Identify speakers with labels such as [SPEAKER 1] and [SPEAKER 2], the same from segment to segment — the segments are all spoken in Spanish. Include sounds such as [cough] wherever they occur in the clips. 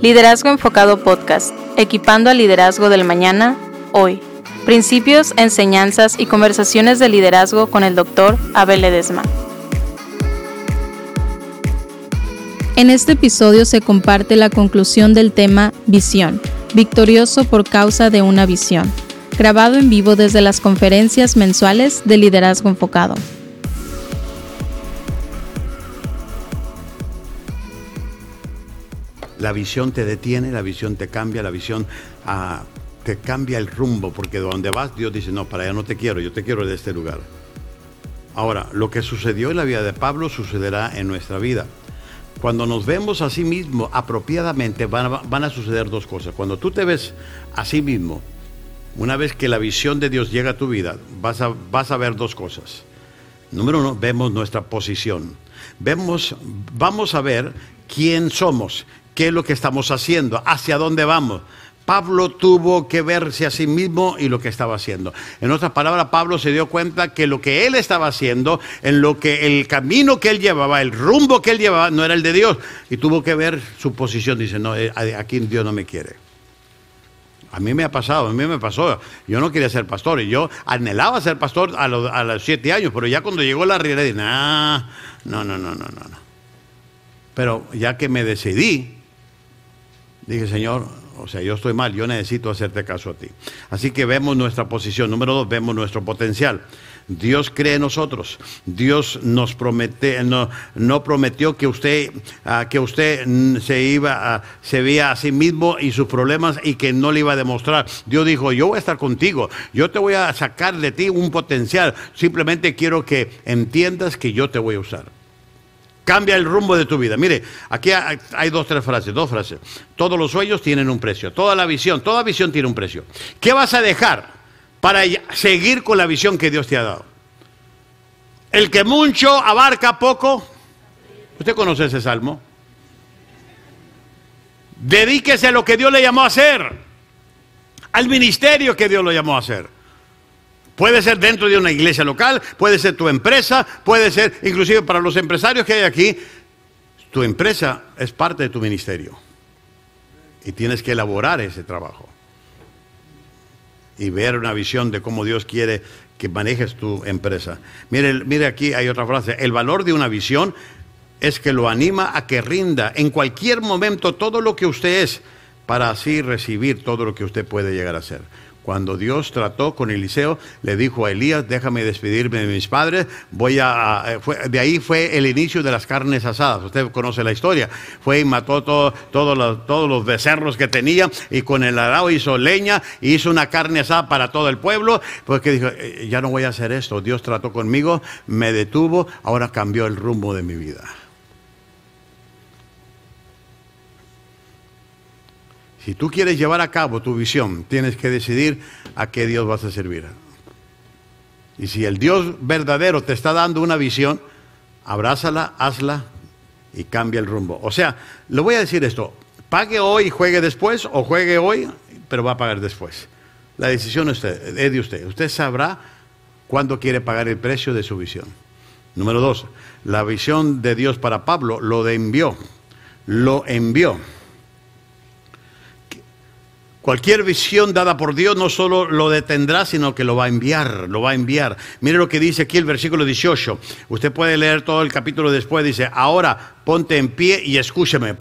[SPEAKER 1] Liderazgo Enfocado Podcast, equipando al liderazgo del mañana, hoy. Principios, enseñanzas y conversaciones de liderazgo con el doctor Abel Ledesma. En este episodio se comparte la conclusión del tema Visión, victorioso por causa de una visión, grabado en vivo desde las conferencias mensuales de Liderazgo Enfocado.
[SPEAKER 2] La visión te detiene, la visión te cambia, la visión ah, te cambia el rumbo, porque donde vas Dios dice, no, para allá no te quiero, yo te quiero de este lugar. Ahora, lo que sucedió en la vida de Pablo sucederá en nuestra vida. Cuando nos vemos a sí mismo apropiadamente van a, suceder dos cosas. Cuando tú te ves a sí mismo, una vez que la visión de Dios llega a tu vida, vas a, vas a ver dos cosas. Número uno, vemos nuestra posición. Vemos, vamos a ver quién somos, qué es lo que estamos haciendo, hacia dónde vamos. Pablo tuvo que verse a sí mismo y lo que estaba haciendo. En otras palabras, Pablo se dio cuenta que lo que él estaba haciendo, en lo que el camino que él llevaba, el rumbo que él llevaba, no era el de Dios. Y tuvo que ver su posición. Dice, no, eh, aquí Dios no me quiere. A mí me ha pasado, a mí me pasó. Yo no quería ser pastor y yo anhelaba ser pastor a los, siete años, pero ya cuando llegó la realidad, dije, no, no, no, no, no. Pero ya que me decidí, Dije, Señor, o sea, yo estoy mal, yo necesito hacerte caso a ti. Así que vemos nuestra posición. Número dos, vemos nuestro potencial. Dios cree en nosotros. Dios nos promete, no, prometió que usted, ah, que usted se iba, se veía a sí mismo y sus problemas y que no le iba a demostrar. Dios dijo, yo voy a estar contigo. Yo te voy a sacar de ti un potencial. Simplemente quiero que entiendas que yo te voy a usar. Cambia el rumbo de tu vida. Mire, aquí hay dos, tres frases, dos frases. Todos los sueños tienen un precio. Toda la visión, toda visión tiene un precio. ¿Qué vas a dejar para seguir con la visión que Dios te ha dado? El que mucho abarca poco. ¿Usted conoce ese salmo? Dedíquese a lo que Dios le llamó a hacer. Al ministerio que Dios lo llamó a hacer. Puede ser dentro de una iglesia local, puede ser tu empresa, puede ser inclusive para los empresarios que hay aquí. Tu empresa es parte de tu ministerio y tienes que elaborar ese trabajo y ver una visión de cómo Dios quiere que manejes tu empresa. Mire, mire aquí hay otra frase, el valor de una visión es que lo anima a que rinda en cualquier momento todo lo que usted es para así recibir todo lo que usted puede llegar a ser. Cuando Dios trató con Eliseo, le dijo a Elías, déjame despedirme de mis padres, voy a... de ahí fue el inicio de las carnes asadas. Usted conoce la historia. Fue y mató todos los becerros que tenía y con el arado hizo leña, hizo una carne asada para todo el pueblo, porque dijo, eh, ya no voy a hacer esto. Dios trató conmigo, me detuvo, ahora cambió el rumbo de mi vida. Si tú quieres llevar a cabo tu visión, tienes que decidir a qué Dios vas a servir. Y si el Dios verdadero te está dando una visión, abrázala, hazla y cambia el rumbo. O sea, le voy a decir esto, pague hoy y juegue después, o juegue hoy, pero va a pagar después. La decisión es de usted. Usted sabrá cuándo quiere pagar el precio de su visión. Número dos, la visión de Dios para Pablo lo envió. Lo envió. Cualquier visión dada por Dios no solo lo detendrá, sino que lo va a enviar, lo va a enviar. Mire lo que dice aquí el versículo 18. Usted puede leer todo el capítulo después. Dice, ahora ponte en pie y escúcheme.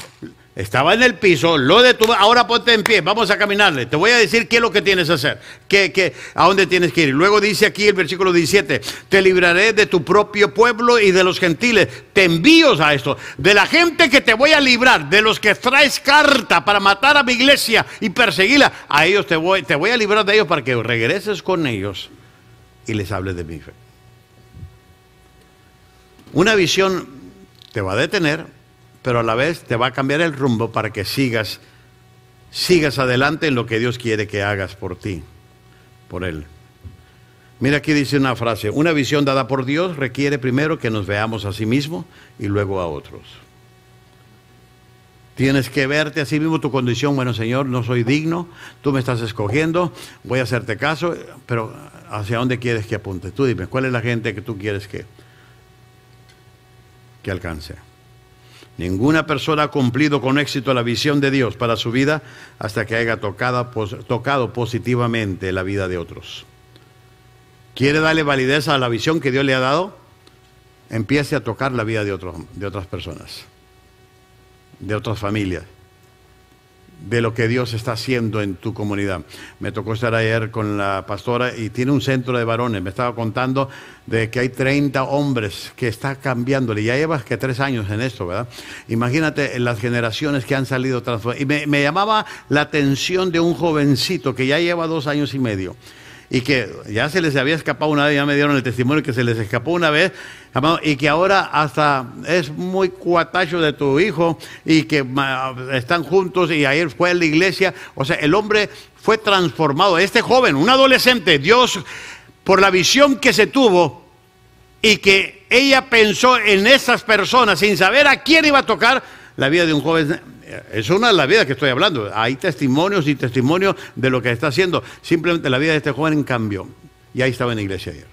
[SPEAKER 2] Estaba en el piso, lo detuvo, ahora ponte en pie, vamos a caminarle. Te voy a decir qué es lo que tienes que hacer, qué, a dónde tienes que ir. Luego dice aquí el versículo 17, te libraré de tu propio pueblo y de los gentiles. Te envío a esto, de la gente que te voy a librar, de los que traes carta para matar a mi iglesia y perseguirla. A ellos te voy, te voy a librar de ellos para que regreses con ellos y les hables de mi fe. Una visión te va a detener, pero a la vez te va a cambiar el rumbo para que sigas, sigas adelante en lo que Dios quiere que hagas por ti, por Él. Mira aquí dice una frase, una visión dada por Dios requiere primero que nos veamos a sí mismo y luego a otros. Tienes que verte así mismo tu condición, bueno Señor, no soy digno, tú me estás escogiendo, voy a hacerte caso, pero ¿hacia dónde quieres que apunte? Tú dime, ¿cuál es la gente que tú quieres que, que alcance? Ninguna persona ha cumplido con éxito la visión de Dios para su vida hasta que haya tocado, positivamente la vida de otros. ¿Quiere darle validez a la visión que Dios le ha dado? Empiece a tocar la vida de otras personas de otras familias, de lo que Dios está haciendo en tu comunidad. Me tocó estar ayer con la pastora y tiene un centro de varones. Me estaba contando de que hay 30 hombres que está cambiándole. Ya llevas que tres años en esto, ¿verdad? Imagínate las generaciones que han salido transformadas. Y me, me llamaba la atención de un jovencito que ya lleva dos años y medio y que ya se les había escapado una vez, ya me dieron el testimonio que se les escapó una vez, y que ahora hasta es muy cuatacho de tu hijo y que están juntos y ayer fue a la iglesia. O sea, el hombre fue transformado. Este joven, un adolescente, Dios, por la visión que se tuvo y que ella pensó en esas personas sin saber a quién iba a tocar, la vida de un joven es una de las vidas que estoy hablando. Hay testimonios y testimonios de lo que está haciendo. Simplemente la vida de este joven en cambio. Y ahí estaba en la iglesia ayer.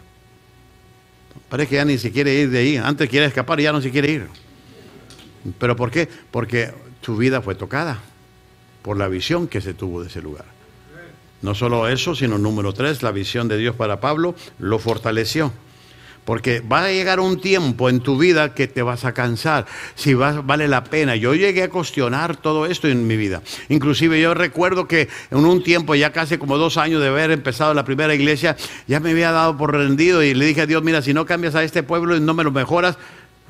[SPEAKER 2] Parece que ya ni se quiere ir de ahí. Antes quiere escapar y ya no se quiere ir. ¿Pero por qué? Porque su vida fue tocada por la visión que se tuvo de ese lugar. No solo eso, sino número tres, la visión de Dios para Pablo lo fortaleció. Porque va a llegar un tiempo en tu vida que te vas a cansar, si vale la pena. Yo llegué a cuestionar todo esto en mi vida. Inclusive yo recuerdo que en un tiempo, ya casi como dos años de haber empezado la primera iglesia, ya me había dado por rendido y le dije a Dios, mira, si no cambias a este pueblo y no me lo mejoras,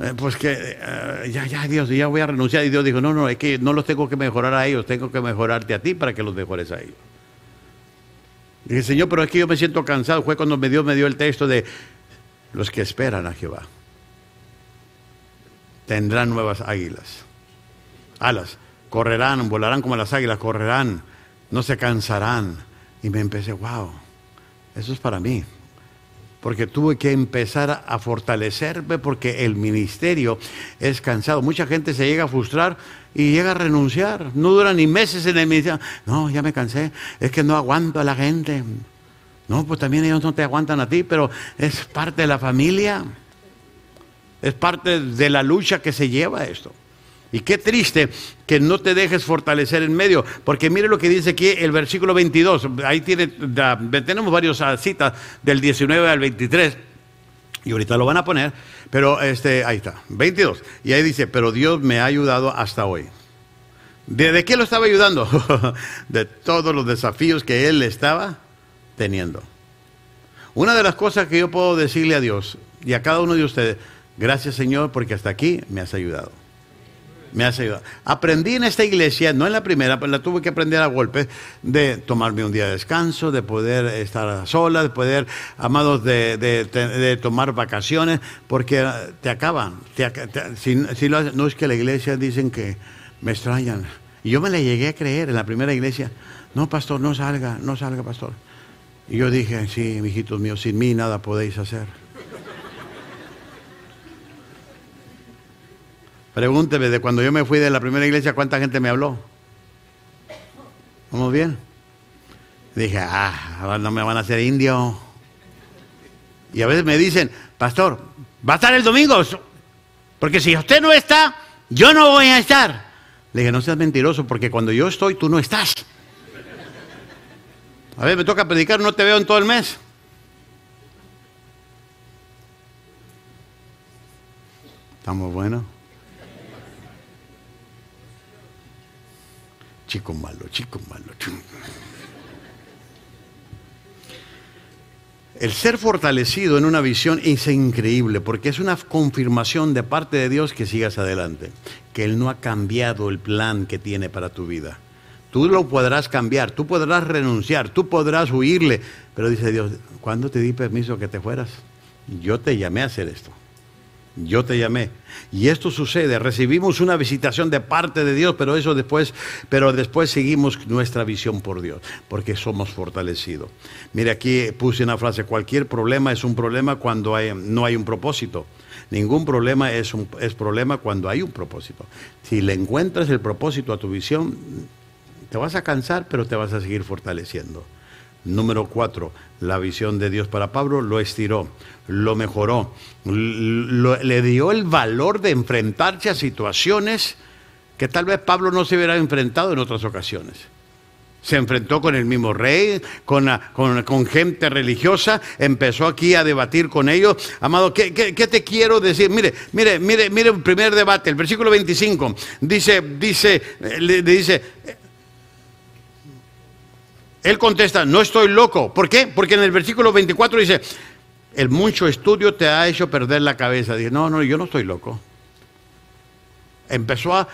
[SPEAKER 2] eh, pues que eh, ya, ya, Dios, ya voy a renunciar. Y Dios dijo, no, no, es que no los tengo que mejorar a ellos, tengo que mejorarte a ti para que los mejores a ellos. dije, Señor, pero es que yo me siento cansado. Fue cuando me dio, me dio el texto de los que esperan a Jehová tendrán nuevas águilas, alas, correrán, volarán como las águilas, correrán, no se cansarán. Y me empecé, wow, eso es para mí. Porque tuve que empezar a fortalecerme porque el ministerio es cansado. Mucha gente se llega a frustrar y llega a renunciar. No dura ni meses en el ministerio. No, ya me cansé. Es que no aguanto a la gente. No, pues también ellos no te aguantan a ti, pero es parte de la familia. Es parte de la lucha que se lleva esto. Y qué triste que no te dejes fortalecer en medio, porque mire lo que dice aquí el versículo 22. Ahí tiene, tenemos varias citas del 19 al 23. Y ahorita lo van a poner, pero este, ahí está, 22. Y ahí dice, pero Dios me ha ayudado hasta hoy. ¿De, qué lo estaba ayudando? [laughs] de todos los desafíos que él estaba teniendo. Una de las cosas que yo puedo decirle a Dios y a cada uno de ustedes, gracias Señor porque hasta aquí me has ayudado. Me has ayudado. Aprendí en esta iglesia, no en la primera, pero la tuve que aprender a golpe, de tomarme un día de descanso, de poder estar sola, de poder, amados, de, tomar vacaciones, porque te acaban. si, no es que la iglesia dicen que me extrañan. Y yo me la llegué a creer en la primera iglesia. No, pastor, no salga, no salga, pastor. Y yo dije, sí, hijitos míos, sin mí nada podéis hacer. Pregúnteme, de cuando yo me fui de la primera iglesia, ¿cuánta gente me habló? ¿Vamos bien? Dije, ah, ahora no me van a hacer indio. Y a veces me dicen, pastor, va a estar el domingo, porque si usted no está, yo no voy a estar. Le dije, no seas mentiroso, porque cuando yo estoy, tú no estás. A ver, me toca predicar, no te veo en todo el mes. Estamos buenos. Chico malo, chico malo. El ser fortalecido en una visión es increíble porque es una confirmación de parte de Dios que sigas adelante, que Él no ha cambiado el plan que tiene para tu vida. Tú lo podrás cambiar, tú podrás renunciar, tú podrás huirle. Pero dice Dios, ¿cuándo te di permiso que te fueras? Yo te llamé a hacer esto. Yo te llamé. Y esto sucede, recibimos una visitación de parte de Dios, pero eso después, pero después seguimos nuestra visión por Dios, porque somos fortalecidos. Mire, aquí puse una frase, cualquier problema es un problema cuando no hay un propósito. Ningún problema es, un, es problema cuando hay un propósito. Si le encuentras el propósito a tu visión, te vas a cansar, pero te vas a seguir fortaleciendo. Número cuatro, la visión de Dios para Pablo lo estiró, lo mejoró, le dio el valor de enfrentarse a situaciones que tal vez Pablo no se hubiera enfrentado en otras ocasiones. Se enfrentó con el mismo rey, con, con, gente religiosa, empezó aquí a debatir con ellos. Amado, ¿qué, te quiero decir? Mire, mire, mire, mire el primer debate, el versículo 25. Dice, dice, le dice, él contesta, no estoy loco. ¿Por qué? Porque en el versículo 24 dice, el mucho estudio te ha hecho perder la cabeza. Dice, no, no, yo no estoy loco. Empezó a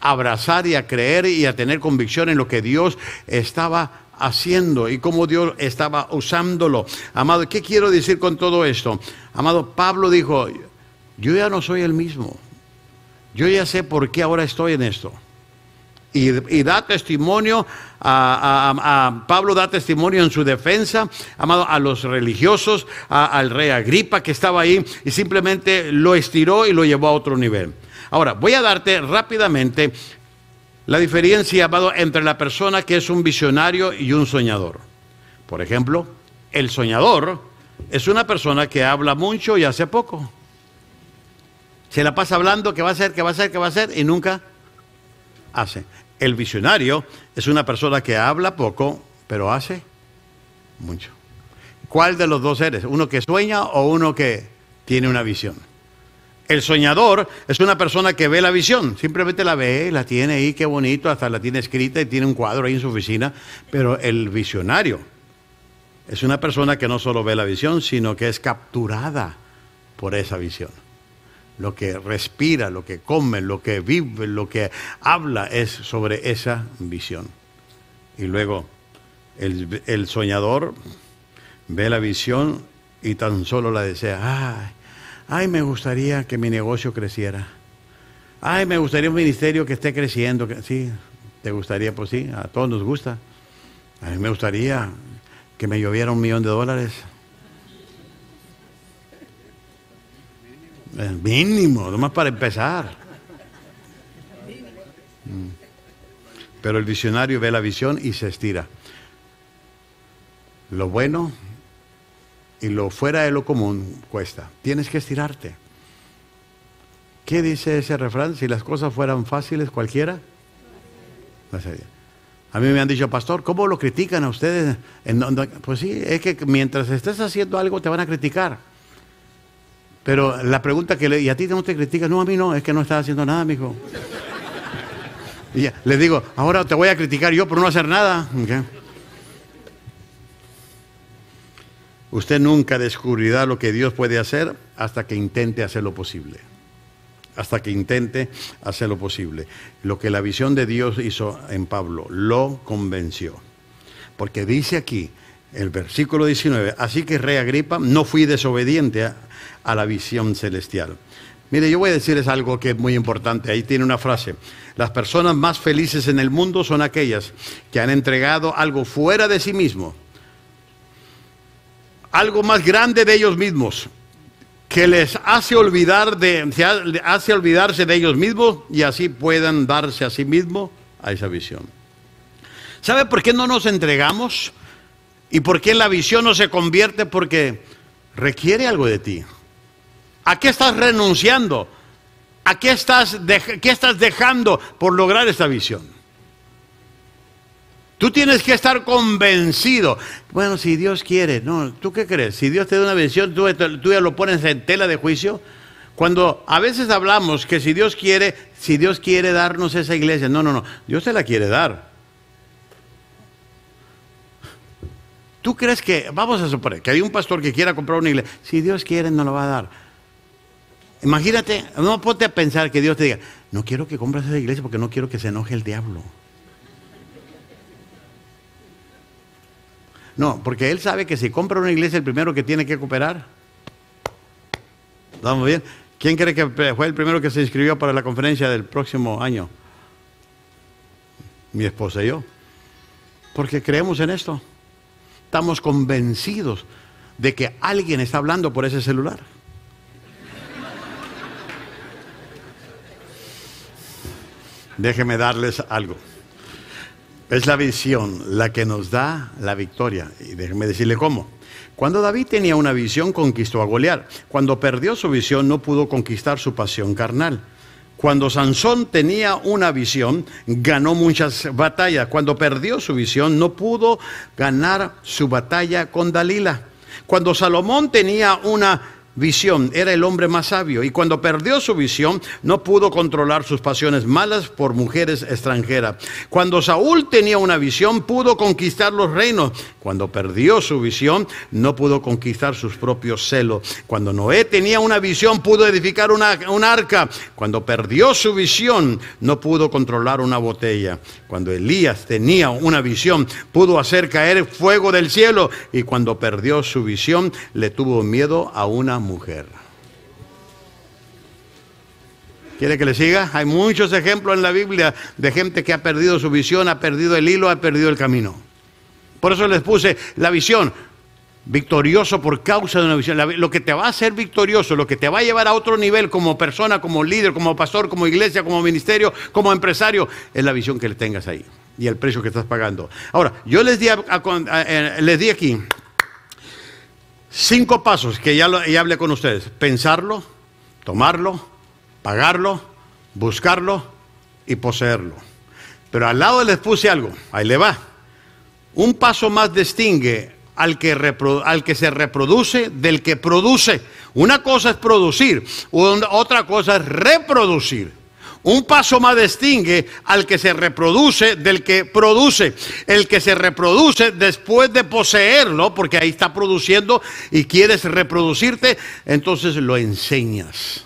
[SPEAKER 2] abrazar y a creer y a tener convicción en lo que Dios estaba haciendo y cómo Dios estaba usándolo. Amado, ¿qué quiero decir con todo esto? Amado, Pablo dijo, yo ya no soy el mismo. Yo ya sé por qué ahora estoy en esto y, da testimonio, a, Pablo da testimonio en su defensa, amado, a los religiosos, al rey Agripa que estaba ahí, y simplemente lo estiró y lo llevó a otro nivel. Ahora, voy a darte rápidamente la diferencia, amado, entre la persona que es un visionario y un soñador. Por ejemplo, el soñador es una persona que habla mucho y hace poco. Se la pasa hablando que va a ser, que va a ser, que va a ser y nunca hace. El visionario es una persona que habla poco, pero hace mucho. ¿Cuál de los dos eres? ¿Uno que sueña o uno que tiene una visión? El soñador es una persona que ve la visión, simplemente la ve, la tiene ahí, qué bonito, hasta la tiene escrita y tiene un cuadro ahí en su oficina, pero el visionario es una persona que no solo ve la visión, sino que es capturada por esa visión lo que respira, lo que come, lo que vive, lo que habla es sobre esa visión. Y luego el, soñador ve la visión y tan solo la desea. Ay, ay, me gustaría que mi negocio creciera. Ay, me gustaría un ministerio que esté creciendo. Sí, te gustaría, pues sí, a todos nos gusta. A mí me gustaría que me lloviera un millón de dólares. Mínimo, nomás para empezar. Mm. Pero el visionario ve la visión y se estira. Lo bueno y lo fuera de lo común cuesta. Tienes que estirarte. ¿Qué dice ese refrán? Si las cosas fueran fáciles, cualquiera. A mí me han dicho, pastor, ¿cómo lo critican a ustedes? Pues sí, es que mientras estés haciendo algo te van a criticar. Pero la pregunta que le, ¿y a ti no te critica? No, a mí no, es que no estás haciendo nada, mijo. Y ya, le digo, ahora te voy a criticar yo por no hacer nada. Usted nunca descubrirá lo que Dios puede hacer hasta que intente hacer lo posible. Hasta que intente hacer lo posible. Lo que la visión de Dios hizo en Pablo, lo convenció. Porque dice aquí, el versículo 19, así que Rey Agripa, no fui desobediente a, a la visión celestial. Mire, yo voy a decirles algo que es muy importante. Ahí tiene una frase. Las personas más felices en el mundo son aquellas que han entregado algo fuera de sí mismo, algo más grande de ellos mismos, que les hace olvidar de, hace olvidarse de ellos mismos y así puedan darse a sí mismos a esa visión. ¿Sabe por qué no nos entregamos? ¿Y por qué la visión no se convierte? Porque requiere algo de ti. ¿A qué estás renunciando? ¿A qué estás, qué estás dejando por lograr esta visión? Tú tienes que estar convencido. Bueno, si Dios quiere, no, ¿tú qué crees? Si Dios te da una visión, ¿tú, tú ya lo pones en tela de juicio. Cuando a veces hablamos que si Dios quiere, si Dios quiere darnos esa iglesia, no, no, no, Dios te la quiere dar. ¿Tú crees que, vamos a suponer, que hay un pastor que quiera comprar una iglesia? Si Dios quiere, no lo va a dar. Imagínate, no ponte a pensar que Dios te diga, no quiero que compres esa iglesia porque no quiero que se enoje el diablo. No, porque él sabe que si compra una iglesia, el primero que tiene que cooperar. ¿Estamos bien? ¿Quién cree que fue el primero que se inscribió para la conferencia del próximo año? Mi esposa y yo. Porque creemos en esto. Estamos convencidos de que alguien está hablando por ese celular. Déjeme darles algo. Es la visión la que nos da la victoria. Y déjeme decirle cómo. Cuando David tenía una visión, conquistó a Goliat. Cuando perdió su visión, no pudo conquistar su pasión carnal. Cuando Sansón tenía una visión, ganó muchas batallas. Cuando perdió su visión, no pudo ganar su batalla con Dalila. Cuando Salomón tenía una visión, era el hombre más sabio y cuando perdió su visión no pudo controlar sus pasiones malas por mujeres extranjeras. Cuando Saúl tenía una visión pudo conquistar los reinos. Cuando perdió su visión no pudo conquistar sus propios celos. Cuando Noé tenía una visión pudo edificar una, un arca. Cuando perdió su visión no pudo controlar una botella. Cuando Elías tenía una visión pudo hacer caer fuego del cielo y cuando perdió su visión le tuvo miedo a una mujer. ¿Quiere que le siga? Hay muchos ejemplos en la Biblia de gente que ha perdido su visión, ha perdido el hilo, ha perdido el camino. Por eso les puse la visión. Victorioso por causa de una visión. lo que te va a hacer victorioso, lo que te va a llevar a otro nivel como persona, como líder, como pastor, como iglesia, como ministerio, como empresario, es la visión que le tengas ahí y el precio que estás pagando. Ahora, yo les di, eh, aquí Cinco pasos que ya, ya hablé con ustedes. Pensarlo, tomarlo, pagarlo, buscarlo y poseerlo. Pero al lado les puse algo. Ahí le va. Un paso más distingue al que, al que se reproduce del que produce. Una cosa es producir, otra cosa es reproducir. Un paso más distingue al que se reproduce del que produce. El que se reproduce después de poseerlo, porque ahí está produciendo y quieres reproducirte, entonces lo enseñas.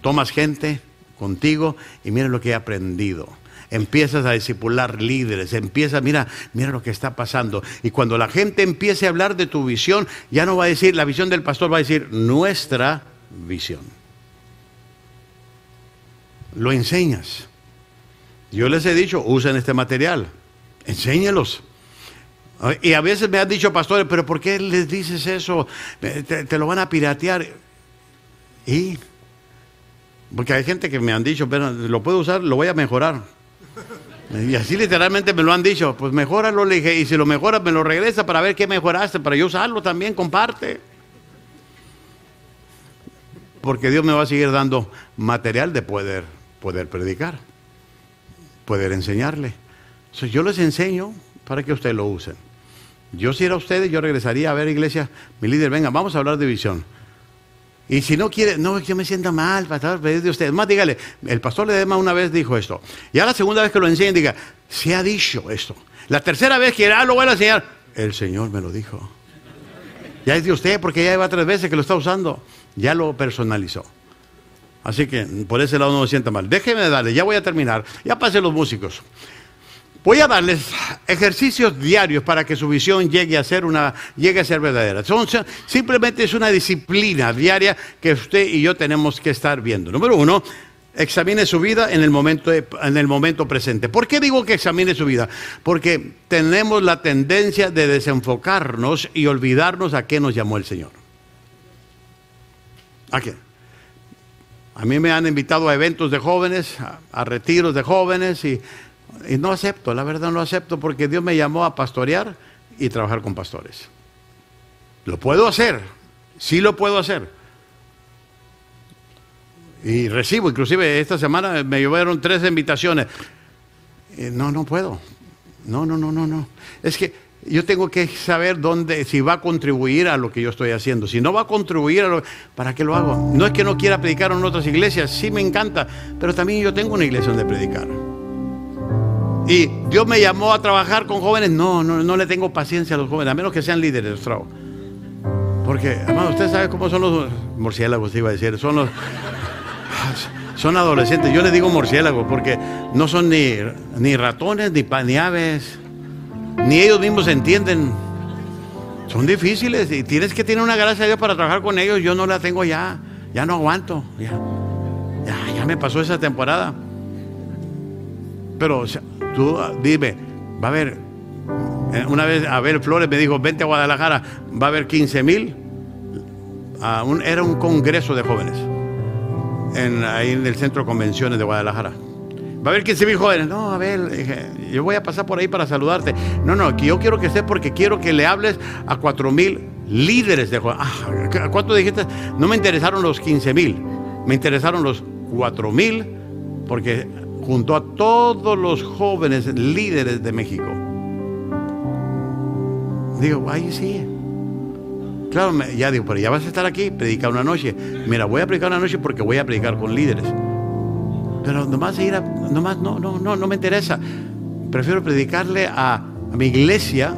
[SPEAKER 2] Tomas gente contigo y mira lo que he aprendido empiezas a discipular líderes, empieza, mira, mira lo que está pasando. Y cuando la gente empiece a hablar de tu visión, ya no va a decir, la visión del pastor va a decir nuestra visión lo enseñas. Yo les he dicho, usen este material, enséñalos. Y a veces me han dicho, pastores, pero ¿por qué les dices eso? Te, lo van a piratear. Y, porque hay gente que me han dicho, pero lo puedo usar, lo voy a mejorar. Y así literalmente me lo han dicho, pues mejóralo, le dije, y si lo mejoras, me lo regresa para ver qué mejoraste, para yo usarlo también, comparte. Porque Dios me va a seguir dando material de poder poder predicar, poder enseñarle. yo les enseño para que ustedes lo usen. Yo si era ustedes, yo regresaría a ver iglesia, mi líder, venga, vamos a hablar de visión. Y si no quiere, no, yo me siento mal, pastor, pedir de ustedes. Más dígale, el pastor Ledema una vez dijo esto. Y a la segunda vez que lo enseñen, diga, se ha dicho esto. La tercera vez que ah, lo voy a enseñar, el Señor me lo dijo. Ya es de usted porque ya lleva tres veces que lo está usando. Ya lo personalizó. Así que por ese lado no me sienta mal. Déjeme darle, ya voy a terminar. Ya pasen los músicos. Voy a darles ejercicios diarios para que su visión llegue a ser una, llegue a ser verdadera. simplemente es una disciplina diaria que usted y yo tenemos que estar viendo. Número uno, examine su vida en el momento, en el momento presente. ¿Por qué digo que examine su vida? Porque tenemos la tendencia de desenfocarnos y olvidarnos a qué nos llamó el Señor. ¿A qué? A mí me han invitado a eventos de jóvenes, a, retiros de jóvenes y, no acepto, la verdad no acepto porque Dios me llamó a pastorear y trabajar con pastores. Lo puedo hacer, sí lo puedo hacer. Y recibo, inclusive esta semana me llevaron tres invitaciones. no, no puedo. No, no, no, no, no. Es que yo tengo que saber dónde, si va a contribuir a lo que yo estoy haciendo. Si no va a contribuir a lo, ¿para qué lo hago? No es que no quiera predicar en otras iglesias, sí me encanta, pero también yo tengo una iglesia donde predicar. Y Dios me llamó a trabajar con jóvenes, no, no, no le tengo paciencia a los jóvenes, a menos que sean líderes, Porque, hermano, usted sabe cómo son los murciélagos, iba a decir, son los... [laughs] Son adolescentes, yo les digo murciélagos porque no son ni, ni ratones, ni, ni aves, ni ellos mismos entienden. Son difíciles y tienes que tener una gracia de Dios para trabajar con ellos. Yo no la tengo ya, ya no aguanto. Ya, ya, me pasó esa temporada. Pero tú dime, va a haber, eh, una vez Abel Flores me dijo, vente a Guadalajara, va a haber 15 mil. era un congreso de jóvenes en, ahí en el centro de convenciones de Guadalajara. Va a haber 15 mil jóvenes. No, a ver, yo voy a pasar por ahí para saludarte. No, no, que yo quiero que estés porque quiero que le hables a 4 mil líderes de jóvenes. Ah, ¿Cuánto dijiste? No me interesaron los 15 mil, me interesaron los 4 mil porque junto a todos los jóvenes líderes de México. Digo, ay, sí. Claro, ya digo, pero ya vas a estar aquí, predicar una noche. Mira, voy a predicar una noche porque voy a predicar con líderes. Pero nomás ir a, nomás no, no, no, no me interesa. Prefiero predicarle a, a mi iglesia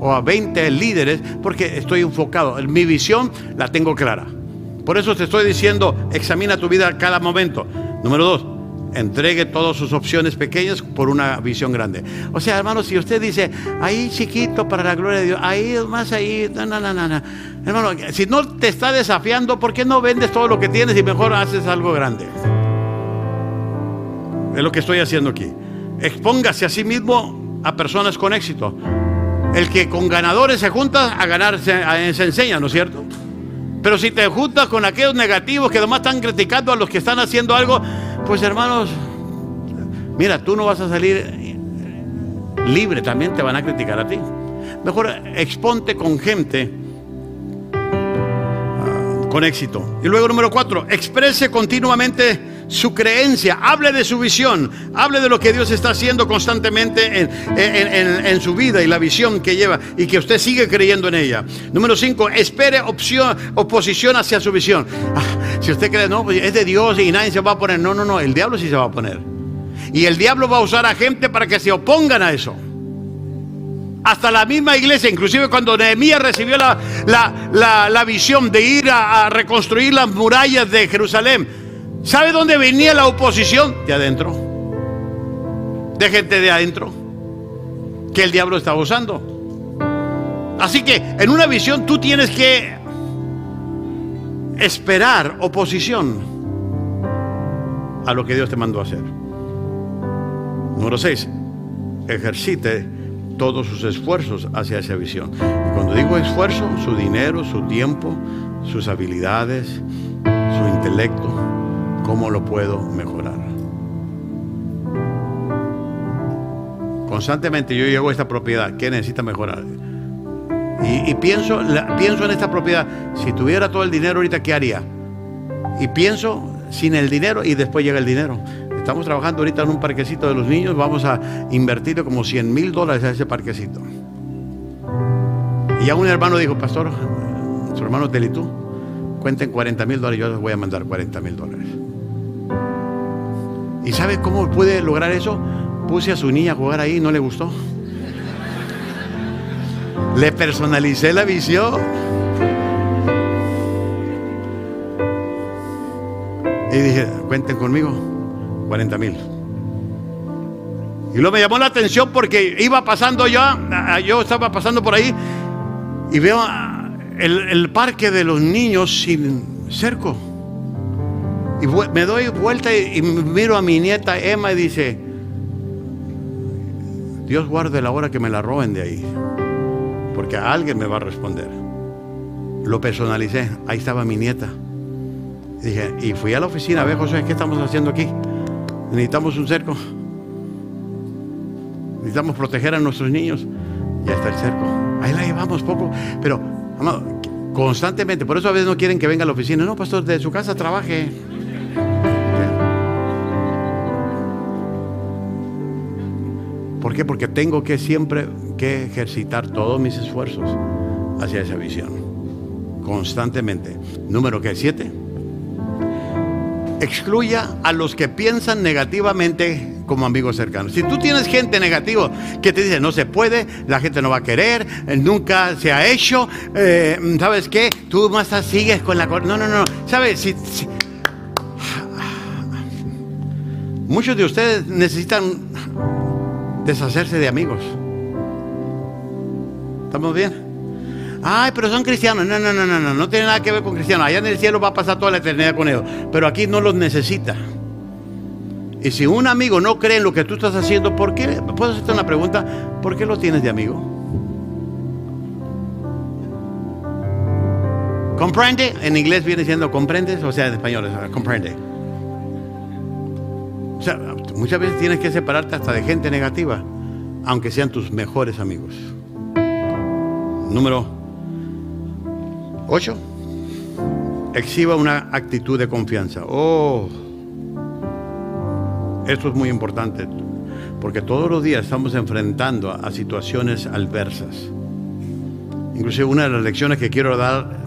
[SPEAKER 2] o a 20 líderes porque estoy enfocado. Mi visión la tengo clara. Por eso te estoy diciendo, examina tu vida a cada momento. Número dos, entregue todas sus opciones pequeñas por una visión grande. O sea, hermano, si usted dice, ahí chiquito para la gloria de Dios, ahí más ahí, no, no, no, no. Hermano, si no te está desafiando, ¿por qué no vendes todo lo que tienes y mejor haces algo grande? Es lo que estoy haciendo aquí. Expóngase a sí mismo a personas con éxito. El que con ganadores se junta, a ganar se, se enseña, ¿no es cierto? Pero si te juntas con aquellos negativos que además están criticando a los que están haciendo algo, pues hermanos, mira, tú no vas a salir libre, también te van a criticar a ti. Mejor exponte con gente ah, con éxito. Y luego número cuatro, exprese continuamente su creencia, hable de su visión, hable de lo que Dios está haciendo constantemente en, su vida y la visión que lleva y que usted sigue creyendo en ella. Número cinco, espere opción, oposición hacia su visión. Ah, si usted cree, no, pues es de Dios y nadie se va a poner. No, no, no, el diablo sí se va a poner. Y el diablo va a usar a gente para que se opongan a eso. Hasta la misma iglesia, inclusive cuando Nehemías recibió la, la, visión de ir a reconstruir las murallas de Jerusalén, ¿Sabe dónde venía la oposición? De adentro. De gente de adentro. Que el diablo estaba usando. Así que en una visión tú tienes que esperar oposición a lo que Dios te mandó a hacer. Número 6. Ejercite todos sus esfuerzos hacia esa visión. cuando digo esfuerzo, su dinero, su tiempo, sus habilidades, su intelecto ¿Cómo lo puedo mejorar? Constantemente yo llego a esta propiedad, ¿qué necesita mejorar? Y, pienso, pienso en esta propiedad, si tuviera todo el dinero ahorita, ¿qué haría? Y pienso sin el dinero y después llega el dinero. Estamos trabajando ahorita en un parquecito de los niños, vamos a invertir como 100 mil dólares a ese parquecito. Y ya un hermano dijo, pastor, su hermano Telitú, cuenten 40 mil dólares, yo les voy a mandar 40 mil dólares. ¿Y sabe cómo puede lograr eso? Puse a su niña a jugar ahí y no le gustó. Le personalicé la visión. Y dije, cuenten conmigo, 40 mil. Y luego me llamó la atención porque iba pasando ya, yo estaba pasando por ahí y veo el parque de los niños sin cerco. Y me doy vuelta y, miro a mi nieta Emma y dice, Dios guarde la hora que me la roben de ahí, porque alguien me va a responder. Lo personalicé, ahí estaba mi nieta. Y dije, y fui a la oficina a ver, José, ¿qué estamos haciendo aquí? Necesitamos un cerco. Necesitamos proteger a nuestros niños. Ya está el cerco. Ahí la llevamos poco. Pero, amado, constantemente, por eso a veces no quieren que venga a la oficina. No, pastor, de su casa trabaje. ¿Por qué? Porque tengo que siempre que ejercitar todos mis esfuerzos hacia esa visión. Constantemente. Número que siete. Excluya a los que piensan negativamente como amigos cercanos. Si tú tienes gente negativa que te dice no se puede, la gente no va a querer, nunca se ha hecho, eh, ¿sabes qué? Tú más sigues con la... No, no, no. ¿Sabes? Si, [sighs] muchos de ustedes necesitan deshacerse de amigos. ¿Estamos bien? Ay, pero son cristianos. No, no, no, no, no, no tiene nada que ver con cristianos. Allá en el cielo va a pasar toda la eternidad con ellos. Pero aquí no los necesita. Y si un amigo no cree en lo que tú estás haciendo, ¿por qué? ¿Puedo hacerte una pregunta? ¿Por qué lo tienes de amigo? ¿Comprende? En inglés viene siendo comprendes, o sea, en español, comprende. Muchas veces tienes que separarte hasta de gente negativa, aunque sean tus mejores amigos. Número 8. Exhiba una actitud de confianza. Oh, esto es muy importante, porque todos los días estamos enfrentando a, situaciones adversas. Inclusive una de las lecciones que quiero dar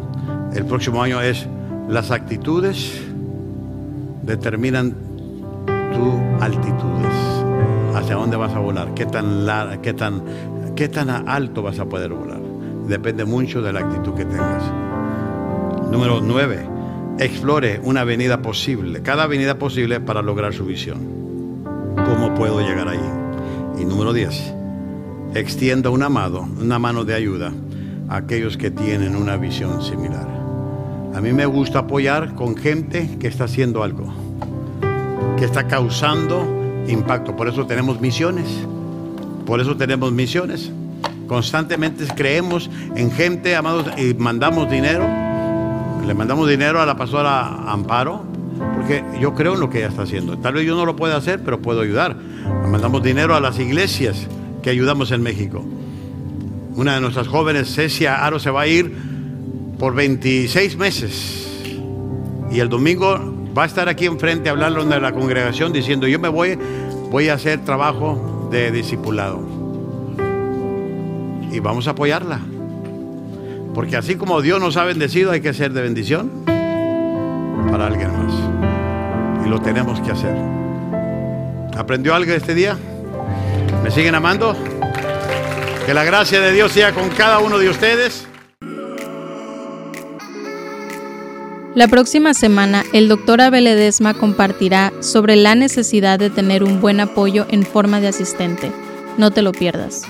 [SPEAKER 2] el próximo año es las actitudes determinan altitudes, hacia dónde vas a volar, qué tan, qué tan, qué tan alto vas a poder volar. Depende mucho de la actitud que tengas. Número 9. Explore una avenida posible, cada avenida posible para lograr su visión. ¿Cómo puedo llegar allí? Y número 10. Extienda un amado, una mano de ayuda a aquellos que tienen una visión similar. A mí me gusta apoyar con gente que está haciendo algo, que está causando impacto. Por eso tenemos misiones. Por eso tenemos misiones. Constantemente creemos en gente, amados, y mandamos dinero. Le mandamos dinero a la pastora Amparo, porque yo creo en lo que ella está haciendo. Tal vez yo no lo pueda hacer, pero puedo ayudar. Mandamos dinero a las iglesias que ayudamos en México. Una de nuestras jóvenes, Cecia Aro, se va a ir por 26 meses. Y el domingo va a estar aquí enfrente hablando de la congregación diciendo, yo me voy, voy a hacer trabajo de discipulado. Y vamos a apoyarla. Porque así como Dios nos ha bendecido, hay que ser de bendición para alguien más. Y lo tenemos que hacer. ¿Aprendió algo este día? ¿Me siguen amando? Que la gracia de Dios sea con cada uno de ustedes.
[SPEAKER 1] La próxima semana, el doctor Abel Edesma compartirá sobre la necesidad de tener un buen apoyo en forma de asistente. No te lo pierdas.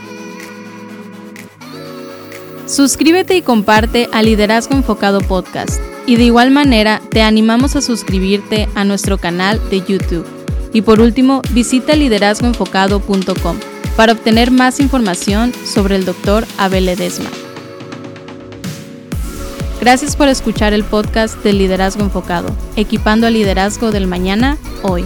[SPEAKER 1] Suscríbete y comparte a Liderazgo Enfocado Podcast. Y de igual manera, te animamos a suscribirte a nuestro canal de YouTube. Y por último, visita liderazgoenfocado.com para obtener más información sobre el Dr. Abel Edesma. Gracias por escuchar el podcast de Liderazgo Enfocado, equipando al liderazgo del mañana, hoy.